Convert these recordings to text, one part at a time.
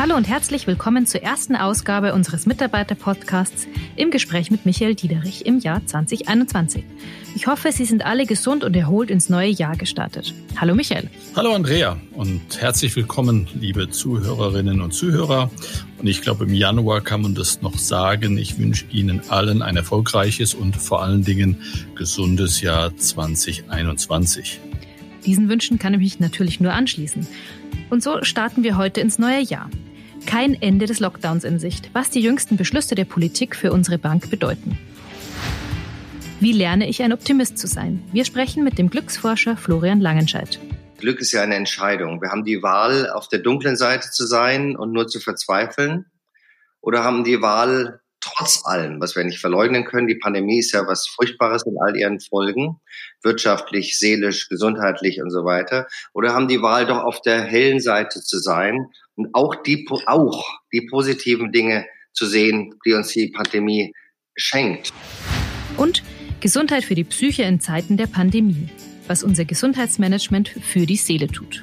Hallo und herzlich willkommen zur ersten Ausgabe unseres Mitarbeiter-Podcasts im Gespräch mit Michael Diederich im Jahr 2021. Ich hoffe, Sie sind alle gesund und erholt ins neue Jahr gestartet. Hallo Michael. Hallo Andrea und herzlich willkommen, liebe Zuhörerinnen und Zuhörer. Und ich glaube, im Januar kann man das noch sagen. Ich wünsche Ihnen allen ein erfolgreiches und vor allen Dingen gesundes Jahr 2021. Diesen Wünschen kann ich mich natürlich nur anschließen. Und so starten wir heute ins neue Jahr kein Ende des Lockdowns in Sicht, was die jüngsten Beschlüsse der Politik für unsere Bank bedeuten. Wie lerne ich ein Optimist zu sein? Wir sprechen mit dem Glücksforscher Florian Langenscheidt. Glück ist ja eine Entscheidung. Wir haben die Wahl, auf der dunklen Seite zu sein und nur zu verzweifeln. Oder haben die Wahl, trotz allem, was wir nicht verleugnen können, die Pandemie ist ja was Furchtbares in all ihren Folgen, wirtschaftlich, seelisch, gesundheitlich und so weiter. Oder haben die Wahl, doch auf der hellen Seite zu sein und auch die, auch die positiven Dinge zu sehen, die uns die Pandemie schenkt. Und Gesundheit für die Psyche in Zeiten der Pandemie, was unser Gesundheitsmanagement für die Seele tut.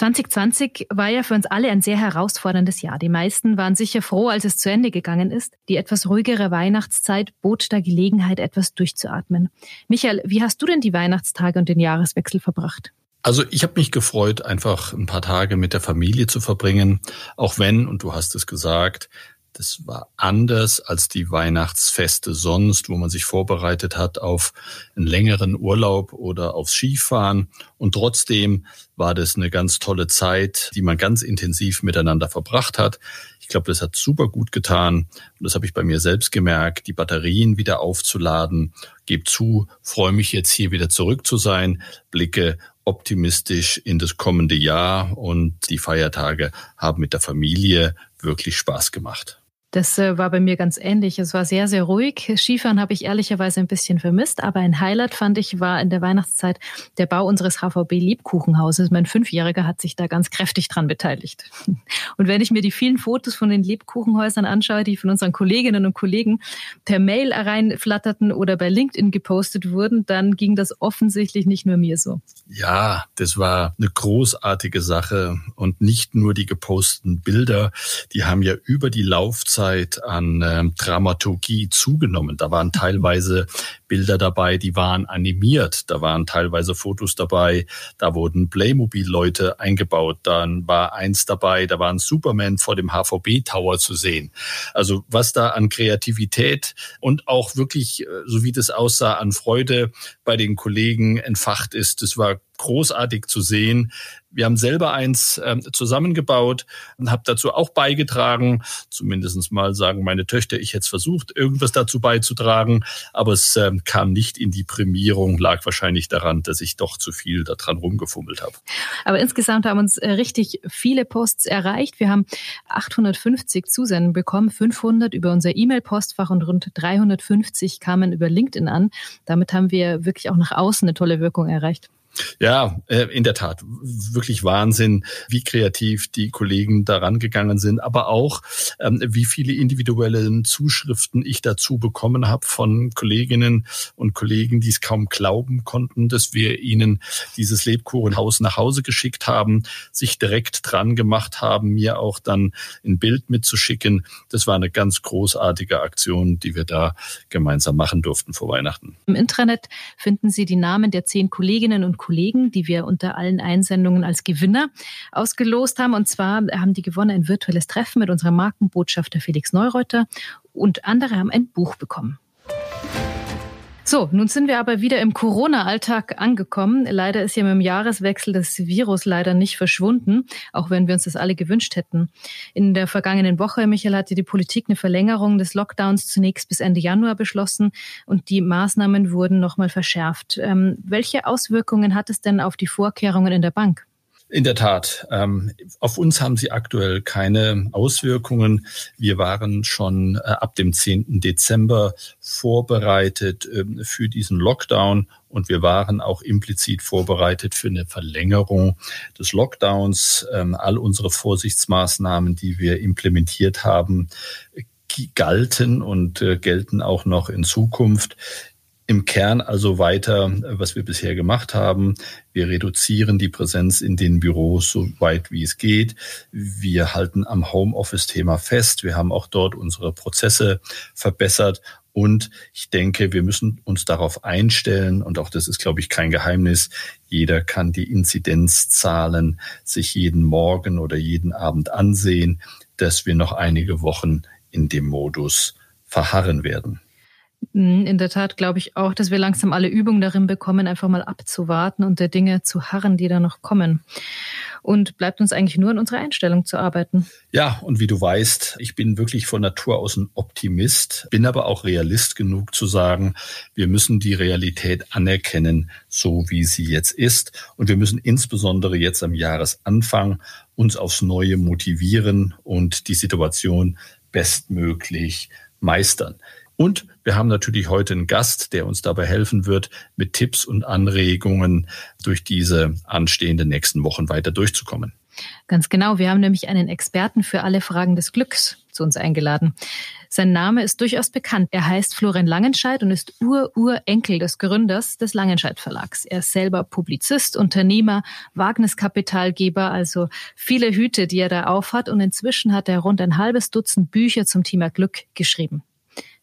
2020 war ja für uns alle ein sehr herausforderndes Jahr. Die meisten waren sicher froh, als es zu Ende gegangen ist. Die etwas ruhigere Weihnachtszeit bot der Gelegenheit, etwas durchzuatmen. Michael, wie hast du denn die Weihnachtstage und den Jahreswechsel verbracht? Also ich habe mich gefreut, einfach ein paar Tage mit der Familie zu verbringen, auch wenn, und du hast es gesagt, das war anders als die Weihnachtsfeste sonst, wo man sich vorbereitet hat auf einen längeren Urlaub oder aufs Skifahren. Und trotzdem war das eine ganz tolle Zeit, die man ganz intensiv miteinander verbracht hat. Ich glaube, das hat super gut getan. Und das habe ich bei mir selbst gemerkt, die Batterien wieder aufzuladen. Geb zu, freue mich jetzt hier wieder zurück zu sein, blicke optimistisch in das kommende Jahr und die Feiertage haben mit der Familie wirklich Spaß gemacht. Das äh, war bei mir ganz ähnlich. Es war sehr, sehr ruhig. Skifahren habe ich ehrlicherweise ein bisschen vermisst, aber ein Highlight fand ich war in der Weihnachtszeit der Bau unseres HVB Lebkuchenhauses. Mein Fünfjähriger hat sich da ganz kräftig dran beteiligt. Und wenn ich mir die vielen Fotos von den Lebkuchenhäusern anschaue, die von unseren Kolleginnen und Kollegen per Mail reinflatterten oder bei LinkedIn gepostet wurden, dann ging das offensichtlich nicht nur mir so. Ja, das war eine großartige Sache und nicht nur die geposteten Bilder, die haben ja über die Laufzeit Zeit an äh, Dramaturgie zugenommen. Da waren teilweise Bilder dabei, die waren animiert. Da waren teilweise Fotos dabei. Da wurden Playmobil-Leute eingebaut. Dann war eins dabei, da war ein Superman vor dem HVB-Tower zu sehen. Also was da an Kreativität und auch wirklich, äh, so wie das aussah, an Freude bei den Kollegen entfacht ist, das war großartig zu sehen. Wir haben selber eins ähm, zusammengebaut und habe dazu auch beigetragen. Zumindest mal sagen meine Töchter, ich hätte es versucht, irgendwas dazu beizutragen, aber es ähm, kam nicht in die Prämierung, lag wahrscheinlich daran, dass ich doch zu viel daran rumgefummelt habe. Aber insgesamt haben uns äh, richtig viele Posts erreicht. Wir haben 850 Zusenden bekommen, 500 über unser E-Mail-Postfach und rund 350 kamen über LinkedIn an. Damit haben wir wirklich auch nach außen eine tolle Wirkung erreicht. Ja, äh, in der Tat. Wirklich Wahnsinn, wie kreativ die Kollegen daran gegangen sind, aber auch, ähm, wie viele individuelle Zuschriften ich dazu bekommen habe von Kolleginnen und Kollegen, die es kaum glauben konnten, dass wir ihnen dieses Lebkuchenhaus nach Hause geschickt haben, sich direkt dran gemacht haben, mir auch dann ein Bild mitzuschicken. Das war eine ganz großartige Aktion, die wir da gemeinsam machen durften vor Weihnachten. Im Intranet finden Sie die Namen der zehn Kolleginnen und Kollegen, die wir unter allen Einsendungen als Gewinner ausgelost haben. Und zwar haben die gewonnen ein virtuelles Treffen mit unserem Markenbotschafter Felix Neureuter und andere haben ein Buch bekommen. So, nun sind wir aber wieder im Corona-Alltag angekommen. Leider ist ja mit dem Jahreswechsel das Virus leider nicht verschwunden, auch wenn wir uns das alle gewünscht hätten. In der vergangenen Woche, Michael, hatte die Politik eine Verlängerung des Lockdowns zunächst bis Ende Januar beschlossen und die Maßnahmen wurden nochmal verschärft. Ähm, welche Auswirkungen hat es denn auf die Vorkehrungen in der Bank? In der Tat. Ähm, auf uns haben sie aktuell keine Auswirkungen. Wir waren schon äh, ab dem 10. Dezember vorbereitet äh, für diesen Lockdown und wir waren auch implizit vorbereitet für eine Verlängerung des Lockdowns. Ähm, all unsere Vorsichtsmaßnahmen, die wir implementiert haben, galten und äh, gelten auch noch in Zukunft. Im Kern also weiter, was wir bisher gemacht haben. Wir reduzieren die Präsenz in den Büros so weit wie es geht. Wir halten am Homeoffice-Thema fest. Wir haben auch dort unsere Prozesse verbessert und ich denke, wir müssen uns darauf einstellen, und auch das ist, glaube ich, kein Geheimnis, jeder kann die Inzidenzzahlen sich jeden Morgen oder jeden Abend ansehen, dass wir noch einige Wochen in dem Modus verharren werden. Mm, in der Tat glaube ich auch, dass wir langsam alle Übungen darin bekommen, einfach mal abzuwarten und der Dinge zu harren, die da noch kommen und bleibt uns eigentlich nur in unserer Einstellung zu arbeiten. Ja, und wie du weißt, ich bin wirklich von Natur aus ein Optimist, bin aber auch Realist genug zu sagen, wir müssen die Realität anerkennen, so wie sie jetzt ist. Und wir müssen insbesondere jetzt am Jahresanfang uns aufs Neue motivieren und die Situation bestmöglich meistern. Und wir haben natürlich heute einen Gast, der uns dabei helfen wird, mit Tipps und Anregungen durch diese anstehenden nächsten Wochen weiter durchzukommen. Ganz genau. Wir haben nämlich einen Experten für alle Fragen des Glücks zu uns eingeladen. Sein Name ist durchaus bekannt. Er heißt Florian Langenscheidt und ist Ur-Urenkel des Gründers des Langenscheidt Verlags. Er ist selber Publizist, Unternehmer, Wagniskapitalgeber, also viele Hüte, die er da aufhat. Und inzwischen hat er rund ein halbes Dutzend Bücher zum Thema Glück geschrieben.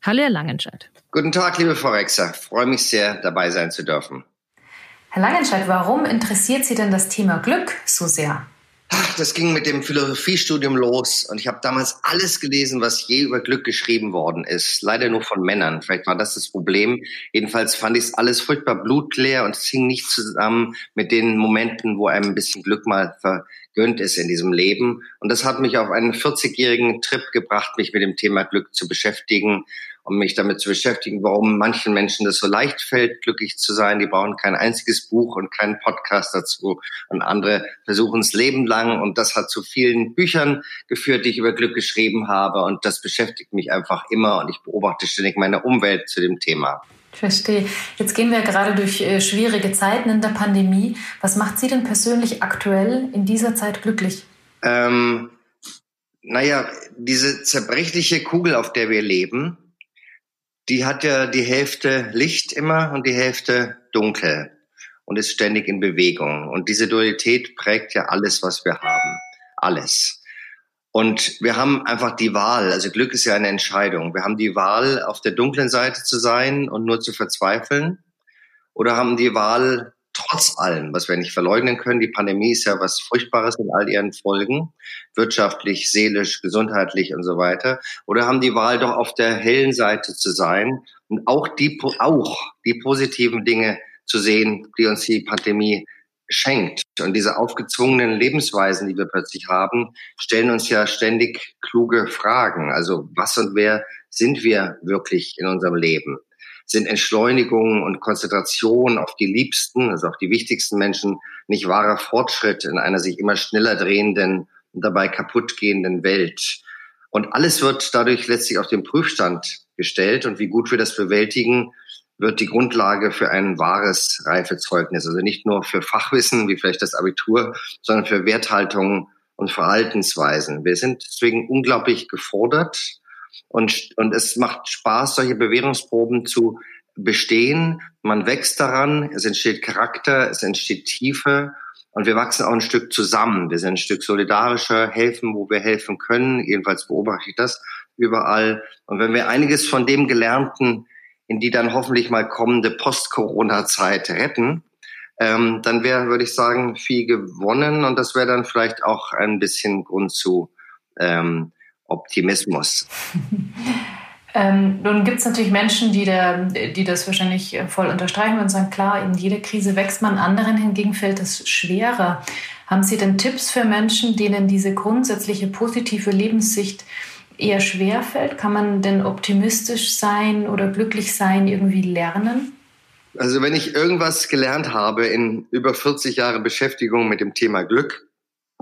Hallo, Herr Langenscheid. Guten Tag, liebe Frau Rexer. Freue mich sehr, dabei sein zu dürfen. Herr Langenscheid, warum interessiert Sie denn das Thema Glück so sehr? Das ging mit dem Philosophiestudium los und ich habe damals alles gelesen, was je über Glück geschrieben worden ist. Leider nur von Männern. Vielleicht war das das Problem. Jedenfalls fand ich es alles furchtbar blutleer und es hing nicht zusammen mit den Momenten, wo einem ein bisschen Glück mal vergönnt ist in diesem Leben. Und das hat mich auf einen 40-jährigen Trip gebracht, mich mit dem Thema Glück zu beschäftigen um mich damit zu beschäftigen, warum manchen Menschen das so leicht fällt, glücklich zu sein. Die brauchen kein einziges Buch und keinen Podcast dazu. Und andere versuchen es lebenlang. Und das hat zu vielen Büchern geführt, die ich über Glück geschrieben habe. Und das beschäftigt mich einfach immer. Und ich beobachte ständig meine Umwelt zu dem Thema. Ich verstehe. Jetzt gehen wir gerade durch äh, schwierige Zeiten in der Pandemie. Was macht Sie denn persönlich aktuell in dieser Zeit glücklich? Ähm, naja, diese zerbrechliche Kugel, auf der wir leben, die hat ja die Hälfte Licht immer und die Hälfte dunkel und ist ständig in Bewegung. Und diese Dualität prägt ja alles, was wir haben. Alles. Und wir haben einfach die Wahl, also Glück ist ja eine Entscheidung. Wir haben die Wahl, auf der dunklen Seite zu sein und nur zu verzweifeln. Oder haben die Wahl, trotz allem, was wir nicht verleugnen können, die Pandemie ist ja was Furchtbares in all ihren Folgen, wirtschaftlich, seelisch, gesundheitlich und so weiter, oder haben die Wahl doch auf der hellen Seite zu sein und auch die, auch die positiven Dinge zu sehen, die uns die Pandemie schenkt. Und diese aufgezwungenen Lebensweisen, die wir plötzlich haben, stellen uns ja ständig kluge Fragen. Also was und wer sind wir wirklich in unserem Leben? Sind Entschleunigung und Konzentration auf die Liebsten, also auf die wichtigsten Menschen, nicht wahrer Fortschritt in einer sich immer schneller drehenden und dabei kaputtgehenden Welt. Und alles wird dadurch letztlich auf den Prüfstand gestellt. Und wie gut wir das bewältigen, wird die Grundlage für ein wahres Reifezeugnis. Also nicht nur für Fachwissen, wie vielleicht das Abitur, sondern für Werthaltungen und Verhaltensweisen. Wir sind deswegen unglaublich gefordert und, und es macht Spaß, solche Bewährungsproben zu bestehen. Man wächst daran, es entsteht Charakter, es entsteht Tiefe und wir wachsen auch ein Stück zusammen. Wir sind ein Stück solidarischer, helfen, wo wir helfen können. Jedenfalls beobachte ich das überall. Und wenn wir einiges von dem Gelernten in die dann hoffentlich mal kommende Post-Corona-Zeit retten, ähm, dann wäre, würde ich sagen, viel gewonnen und das wäre dann vielleicht auch ein bisschen Grund zu ähm, Optimismus. Ähm, nun gibt es natürlich Menschen, die, der, die das wahrscheinlich äh, voll unterstreichen und sagen, klar, in jeder Krise wächst man, anderen hingegen fällt es schwerer. Haben Sie denn Tipps für Menschen, denen diese grundsätzliche positive Lebenssicht eher schwer fällt? Kann man denn optimistisch sein oder glücklich sein irgendwie lernen? Also wenn ich irgendwas gelernt habe in über 40 Jahre Beschäftigung mit dem Thema Glück,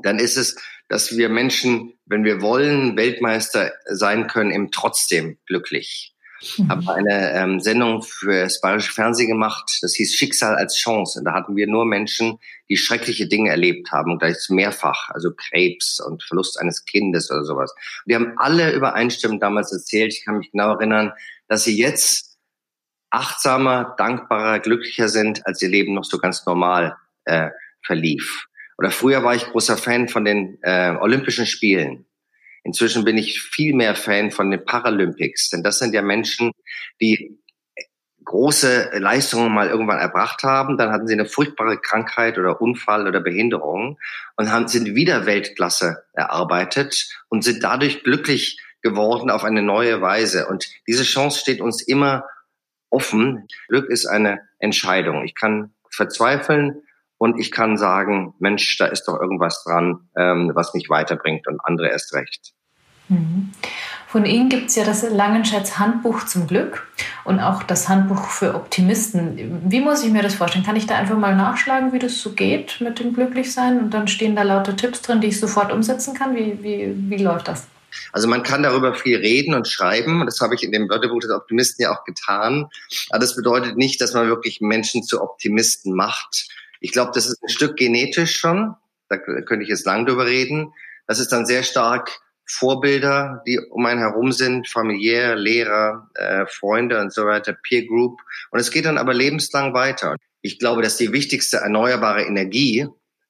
dann ist es, dass wir Menschen, wenn wir wollen, Weltmeister sein können, eben trotzdem glücklich. Mhm. Habe eine ähm, Sendung für das Bayerische Fernsehen gemacht, das hieß Schicksal als Chance. Und da hatten wir nur Menschen, die schreckliche Dinge erlebt haben, gleich mehrfach, also Krebs und Verlust eines Kindes oder sowas. Und die haben alle übereinstimmend damals erzählt, ich kann mich genau erinnern, dass sie jetzt achtsamer, dankbarer, glücklicher sind, als ihr Leben noch so ganz normal äh, verlief. Oder früher war ich großer Fan von den äh, Olympischen Spielen. Inzwischen bin ich viel mehr Fan von den Paralympics, denn das sind ja Menschen, die große Leistungen mal irgendwann erbracht haben, dann hatten sie eine furchtbare Krankheit oder Unfall oder Behinderung und haben, sind wieder Weltklasse erarbeitet und sind dadurch glücklich geworden auf eine neue Weise. Und diese Chance steht uns immer offen. Glück ist eine Entscheidung. Ich kann verzweifeln und ich kann sagen, Mensch, da ist doch irgendwas dran, ähm, was mich weiterbringt und andere erst recht. Mhm. Von Ihnen gibt es ja das Langenscheids Handbuch zum Glück und auch das Handbuch für Optimisten. Wie muss ich mir das vorstellen? Kann ich da einfach mal nachschlagen, wie das so geht mit dem Glücklichsein und dann stehen da lauter Tipps drin, die ich sofort umsetzen kann? Wie, wie, wie läuft das? Also man kann darüber viel reden und schreiben. Das habe ich in dem Wörterbuch des Optimisten ja auch getan. Aber das bedeutet nicht, dass man wirklich Menschen zu Optimisten macht. Ich glaube, das ist ein Stück genetisch schon. Da könnte ich jetzt lang drüber reden. Das ist dann sehr stark Vorbilder, die um einen herum sind, familiär, Lehrer, äh, Freunde und so weiter, Peer Group. Und es geht dann aber lebenslang weiter. Ich glaube, dass die wichtigste erneuerbare Energie,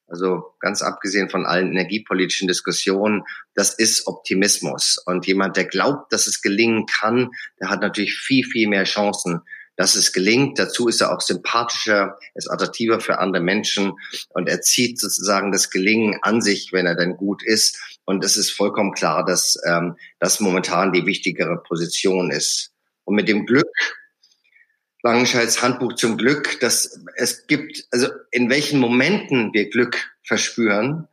also ganz abgesehen von allen energiepolitischen Diskussionen, das ist Optimismus. Und jemand, der glaubt, dass es gelingen kann, der hat natürlich viel, viel mehr Chancen, dass es gelingt. Dazu ist er auch sympathischer, ist attraktiver für andere Menschen und er zieht sozusagen das Gelingen an sich, wenn er dann gut ist. Und es ist vollkommen klar, dass ähm, das momentan die wichtigere Position ist. Und mit dem Glück, Langenscheids Handbuch zum Glück, dass es gibt, also in welchen Momenten wir Glück verspüren,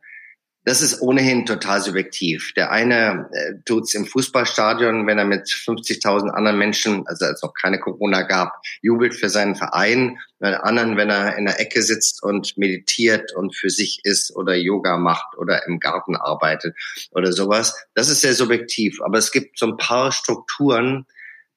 das ist ohnehin total subjektiv. Der eine äh, tut's im Fußballstadion, wenn er mit 50.000 anderen Menschen, also als noch keine Corona gab, jubelt für seinen Verein. Der anderen, wenn er in der Ecke sitzt und meditiert und für sich ist oder Yoga macht oder im Garten arbeitet oder sowas. Das ist sehr subjektiv. Aber es gibt so ein paar Strukturen,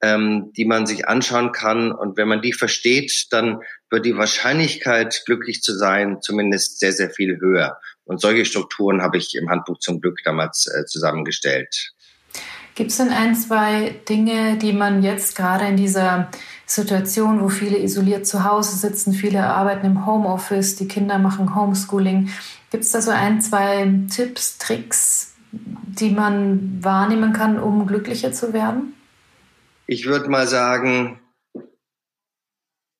ähm, die man sich anschauen kann. Und wenn man die versteht, dann wird die Wahrscheinlichkeit, glücklich zu sein, zumindest sehr, sehr viel höher. Und solche Strukturen habe ich im Handbuch zum Glück damals äh, zusammengestellt. Gibt es denn ein, zwei Dinge, die man jetzt gerade in dieser Situation, wo viele isoliert zu Hause sitzen, viele arbeiten im Homeoffice, die Kinder machen Homeschooling, gibt es da so ein, zwei Tipps, Tricks, die man wahrnehmen kann, um glücklicher zu werden? Ich würde mal sagen,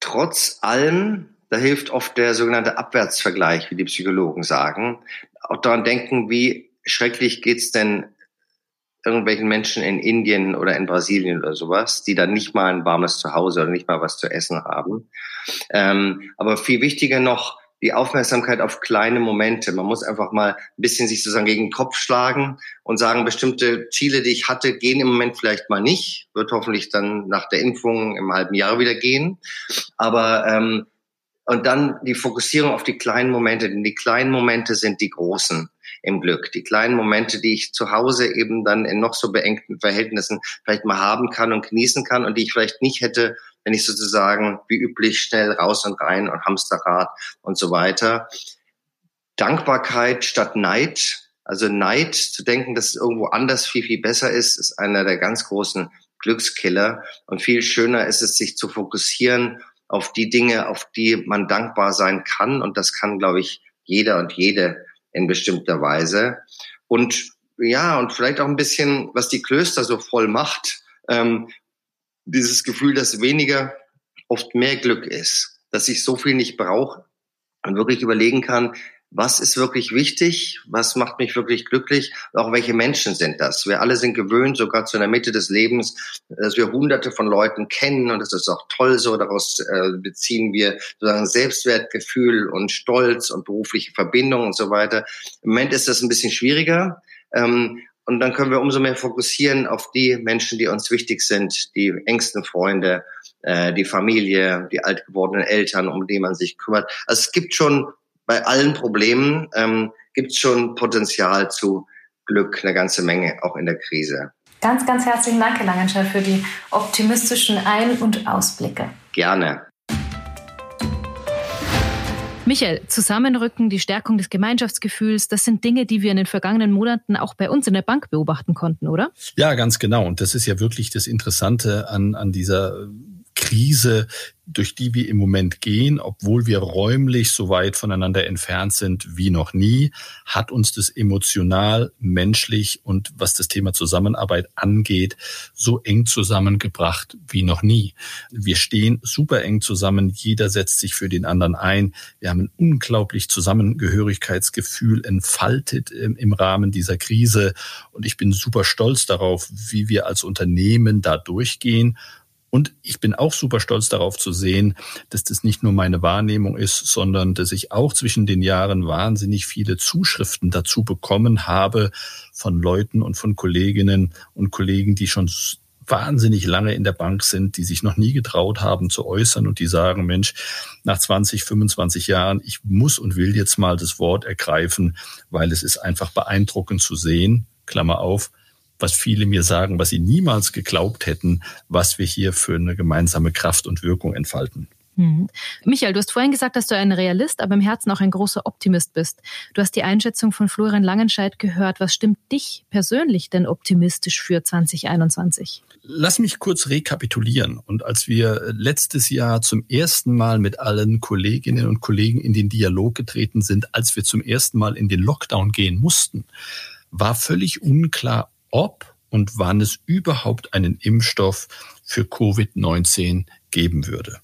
trotz allem da hilft oft der sogenannte Abwärtsvergleich, wie die Psychologen sagen. Auch daran denken, wie schrecklich geht's denn irgendwelchen Menschen in Indien oder in Brasilien oder sowas, die dann nicht mal ein warmes Zuhause oder nicht mal was zu essen haben. Ähm, aber viel wichtiger noch, die Aufmerksamkeit auf kleine Momente. Man muss einfach mal ein bisschen sich sozusagen gegen den Kopf schlagen und sagen, bestimmte Ziele, die ich hatte, gehen im Moment vielleicht mal nicht. Wird hoffentlich dann nach der Impfung im halben Jahr wieder gehen. Aber ähm, und dann die Fokussierung auf die kleinen Momente, denn die kleinen Momente sind die großen im Glück. Die kleinen Momente, die ich zu Hause eben dann in noch so beengten Verhältnissen vielleicht mal haben kann und genießen kann und die ich vielleicht nicht hätte, wenn ich sozusagen wie üblich schnell raus und rein und Hamsterrad und so weiter. Dankbarkeit statt Neid. Also Neid zu denken, dass es irgendwo anders viel, viel besser ist, ist einer der ganz großen Glückskiller. Und viel schöner ist es, sich zu fokussieren auf die Dinge, auf die man dankbar sein kann. Und das kann, glaube ich, jeder und jede in bestimmter Weise. Und ja, und vielleicht auch ein bisschen, was die Klöster so voll macht, ähm, dieses Gefühl, dass weniger oft mehr Glück ist, dass ich so viel nicht brauche und wirklich überlegen kann, was ist wirklich wichtig, was macht mich wirklich glücklich, auch welche Menschen sind das. Wir alle sind gewöhnt, sogar zu einer Mitte des Lebens, dass wir hunderte von Leuten kennen und das ist auch toll so, daraus äh, beziehen wir sozusagen Selbstwertgefühl und Stolz und berufliche Verbindungen und so weiter. Im Moment ist das ein bisschen schwieriger. Ähm, und dann können wir umso mehr fokussieren auf die Menschen, die uns wichtig sind, die engsten Freunde, äh, die Familie, die alt gewordenen Eltern, um die man sich kümmert. Also es gibt schon bei allen Problemen ähm, gibt es schon Potenzial zu Glück, eine ganze Menge, auch in der Krise. Ganz, ganz herzlichen Dank, Herr Langenscheid, für die optimistischen Ein- und Ausblicke. Gerne. Michael, Zusammenrücken, die Stärkung des Gemeinschaftsgefühls, das sind Dinge, die wir in den vergangenen Monaten auch bei uns in der Bank beobachten konnten, oder? Ja, ganz genau. Und das ist ja wirklich das Interessante an, an dieser Krise durch die wir im Moment gehen, obwohl wir räumlich so weit voneinander entfernt sind wie noch nie, hat uns das emotional, menschlich und was das Thema Zusammenarbeit angeht, so eng zusammengebracht wie noch nie. Wir stehen super eng zusammen, jeder setzt sich für den anderen ein. Wir haben ein unglaublich Zusammengehörigkeitsgefühl entfaltet im Rahmen dieser Krise und ich bin super stolz darauf, wie wir als Unternehmen da durchgehen und ich bin auch super stolz darauf zu sehen, dass das nicht nur meine Wahrnehmung ist, sondern dass ich auch zwischen den Jahren wahnsinnig viele Zuschriften dazu bekommen habe von Leuten und von Kolleginnen und Kollegen, die schon wahnsinnig lange in der Bank sind, die sich noch nie getraut haben zu äußern und die sagen, Mensch, nach 20, 25 Jahren, ich muss und will jetzt mal das Wort ergreifen, weil es ist einfach beeindruckend zu sehen, Klammer auf, was viele mir sagen, was sie niemals geglaubt hätten, was wir hier für eine gemeinsame Kraft und Wirkung entfalten. Mhm. Michael, du hast vorhin gesagt, dass du ein Realist, aber im Herzen auch ein großer Optimist bist. Du hast die Einschätzung von Florian Langenscheidt gehört. Was stimmt dich persönlich denn optimistisch für 2021? Lass mich kurz rekapitulieren. Und als wir letztes Jahr zum ersten Mal mit allen Kolleginnen und Kollegen in den Dialog getreten sind, als wir zum ersten Mal in den Lockdown gehen mussten, war völlig unklar, ob und wann es überhaupt einen Impfstoff für Covid-19 geben würde.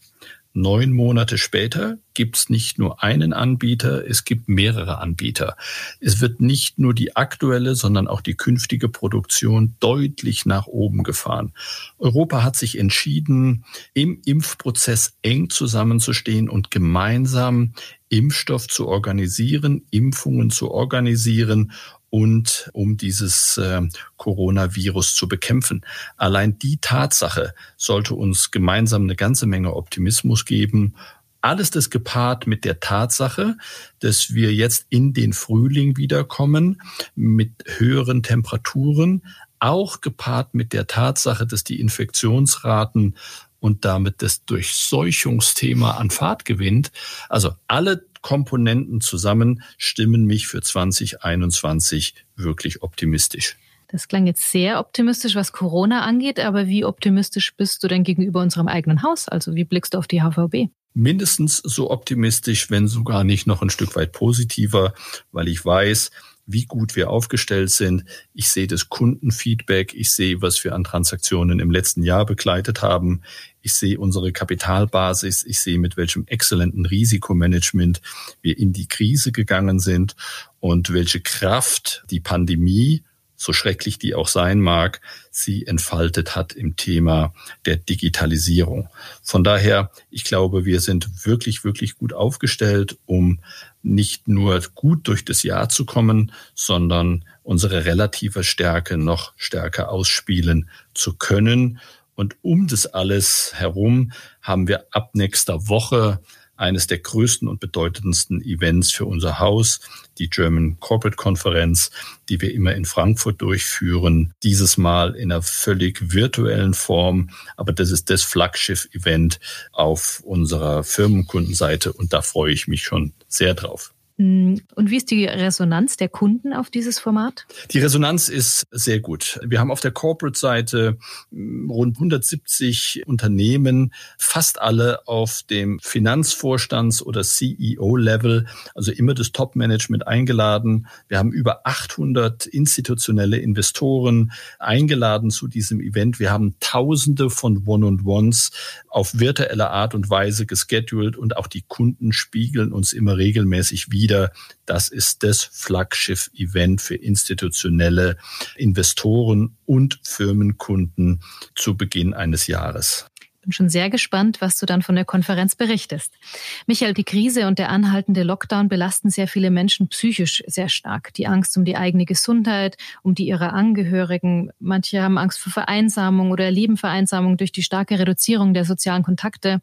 Neun Monate später gibt es nicht nur einen Anbieter, es gibt mehrere Anbieter. Es wird nicht nur die aktuelle, sondern auch die künftige Produktion deutlich nach oben gefahren. Europa hat sich entschieden, im Impfprozess eng zusammenzustehen und gemeinsam Impfstoff zu organisieren, Impfungen zu organisieren und um dieses äh, Coronavirus zu bekämpfen. Allein die Tatsache sollte uns gemeinsam eine ganze Menge Optimismus geben. Alles das gepaart mit der Tatsache, dass wir jetzt in den Frühling wiederkommen mit höheren Temperaturen, auch gepaart mit der Tatsache, dass die Infektionsraten und damit das Durchseuchungsthema an Fahrt gewinnt. Also alle Komponenten zusammen stimmen mich für 2021 wirklich optimistisch. Das klang jetzt sehr optimistisch, was Corona angeht, aber wie optimistisch bist du denn gegenüber unserem eigenen Haus? Also wie blickst du auf die HVB? Mindestens so optimistisch, wenn sogar nicht noch ein Stück weit positiver, weil ich weiß, wie gut wir aufgestellt sind. Ich sehe das Kundenfeedback. Ich sehe, was wir an Transaktionen im letzten Jahr begleitet haben. Ich sehe unsere Kapitalbasis. Ich sehe, mit welchem exzellenten Risikomanagement wir in die Krise gegangen sind und welche Kraft die Pandemie so schrecklich die auch sein mag, sie entfaltet hat im Thema der Digitalisierung. Von daher, ich glaube, wir sind wirklich, wirklich gut aufgestellt, um nicht nur gut durch das Jahr zu kommen, sondern unsere relative Stärke noch stärker ausspielen zu können. Und um das alles herum haben wir ab nächster Woche eines der größten und bedeutendsten Events für unser Haus, die German Corporate Konferenz, die wir immer in Frankfurt durchführen. Dieses Mal in einer völlig virtuellen Form, aber das ist das Flaggschiff-Event auf unserer Firmenkundenseite und da freue ich mich schon sehr drauf. Mm, und wie ist die Resonanz der Kunden auf dieses Format? Die Resonanz ist sehr gut. Wir haben auf der Corporate-Seite mm, rund 170 Unternehmen, fast alle auf dem Finanzvorstands- oder CEO-Level, also immer das Top-Management eingeladen. Wir haben über 800 institutionelle Investoren eingeladen zu diesem Event. Wir haben Tausende von One-on-Ones auf virtuelle Art und Weise gescheduled und auch die Kunden spiegeln uns immer regelmäßig wieder wieder, das ist das Flaggschiff-Event für institutionelle Investoren und Firmenkunden zu Beginn eines Jahres bin schon sehr gespannt, was du dann von der Konferenz berichtest. Michael, die Krise und der anhaltende Lockdown belasten sehr viele Menschen psychisch sehr stark. Die Angst um die eigene Gesundheit, um die ihrer Angehörigen. Manche haben Angst vor Vereinsamung oder erleben Vereinsamung durch die starke Reduzierung der sozialen Kontakte.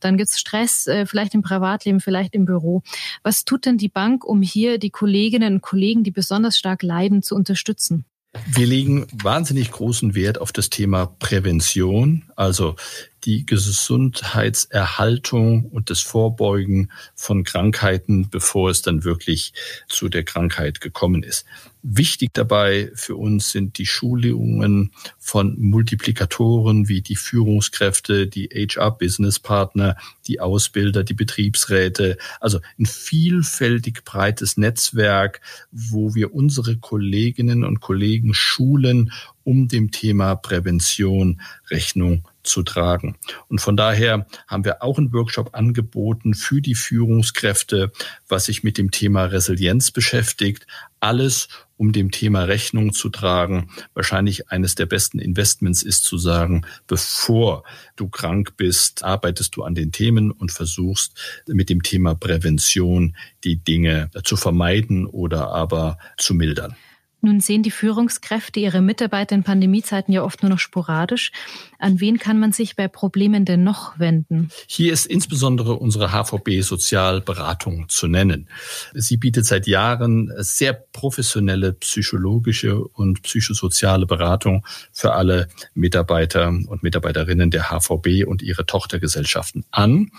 Dann gibt's Stress, äh, vielleicht im Privatleben, vielleicht im Büro. Was tut denn die Bank, um hier die Kolleginnen und Kollegen, die besonders stark leiden, zu unterstützen? Wir legen wahnsinnig großen Wert auf das Thema Prävention. Also die Gesundheitserhaltung und das Vorbeugen von Krankheiten, bevor es dann wirklich zu der Krankheit gekommen ist. Wichtig dabei für uns sind die Schulungen von Multiplikatoren wie die Führungskräfte, die HR-Business-Partner, die Ausbilder, die Betriebsräte. Also ein vielfältig breites Netzwerk, wo wir unsere Kolleginnen und Kollegen schulen, um dem Thema Prävention Rechnung zu tragen. Und von daher haben wir auch einen Workshop angeboten für die Führungskräfte, was sich mit dem Thema Resilienz beschäftigt. Alles, um dem Thema Rechnung zu tragen. Wahrscheinlich eines der besten Investments ist zu sagen, bevor du krank bist, arbeitest du an den Themen und versuchst mit dem Thema Prävention die Dinge zu vermeiden oder aber zu mildern. Nun sehen die Führungskräfte ihre Mitarbeiter in Pandemiezeiten ja oft nur noch sporadisch. An wen kann man sich bei Problemen denn noch wenden? Hier ist insbesondere unsere HVB Sozialberatung zu nennen. Sie bietet seit Jahren sehr professionelle psychologische und psychosoziale Beratung für alle Mitarbeiter und Mitarbeiterinnen der HVB und ihre Tochtergesellschaften an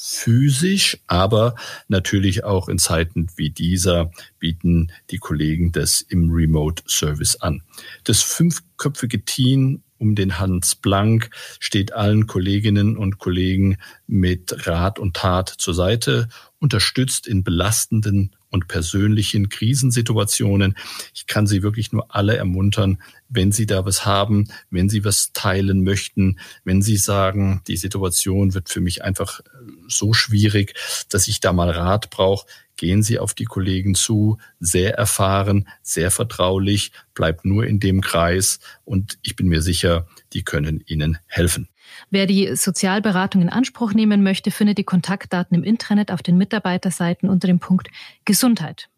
physisch, aber natürlich auch in Zeiten wie dieser bieten die Kollegen das im Remote Service an. Das fünfköpfige Team um den Hans Blank steht allen Kolleginnen und Kollegen mit Rat und Tat zur Seite, unterstützt in belastenden und persönlichen Krisensituationen. Ich kann Sie wirklich nur alle ermuntern, wenn Sie da was haben, wenn Sie was teilen möchten, wenn Sie sagen, die Situation wird für mich einfach äh, so schwierig, dass ich da mal Rat brauche, gehen Sie auf die Kollegen zu, sehr erfahren, sehr vertraulich, bleibt nur in dem Kreis und ich bin mir sicher, die können Ihnen helfen. Wer die Sozialberatung in Anspruch nehmen möchte, findet die Kontaktdaten im Internet auf den Mitarbeiterseiten unter dem Punkt Gesundheit.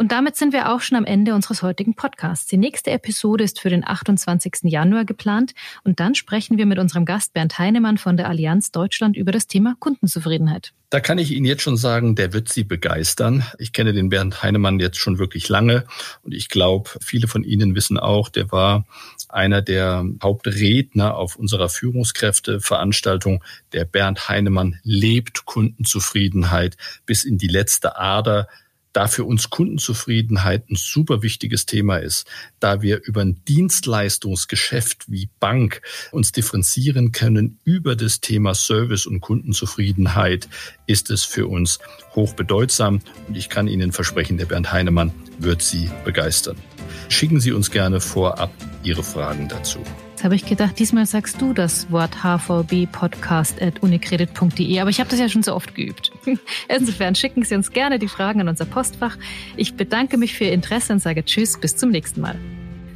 Und damit sind wir auch schon am Ende unseres heutigen Podcasts. Die nächste Episode ist für den 28. Januar geplant und dann sprechen wir mit unserem Gast Bernd Heinemann von der Allianz Deutschland über das Thema Kundenzufriedenheit. Da kann ich Ihnen jetzt schon sagen, der wird Sie begeistern. Ich kenne den Bernd Heinemann jetzt schon wirklich lange und ich glaube, viele von Ihnen wissen auch, der war einer der Hauptredner auf unserer Führungskräfteveranstaltung. Der Bernd Heinemann lebt Kundenzufriedenheit bis in die letzte Ader da für uns Kundenzufriedenheit ein super wichtiges Thema ist, da wir über ein Dienstleistungsgeschäft wie Bank uns differenzieren können über das Thema Service und Kundenzufriedenheit, ist es für uns hochbedeutsam und ich kann Ihnen versprechen, der Bernd Heinemann wird Sie begeistern. Schicken Sie uns gerne vorab Ihre Fragen dazu. Jetzt habe ich gedacht, diesmal sagst du das Wort hvbpodcast.unicredit.de, aber ich habe das ja schon so oft geübt. Insofern schicken Sie uns gerne die Fragen an unser Postfach. Ich bedanke mich für Ihr Interesse und sage Tschüss, bis zum nächsten Mal.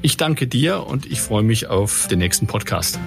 Ich danke dir und ich freue mich auf den nächsten Podcast.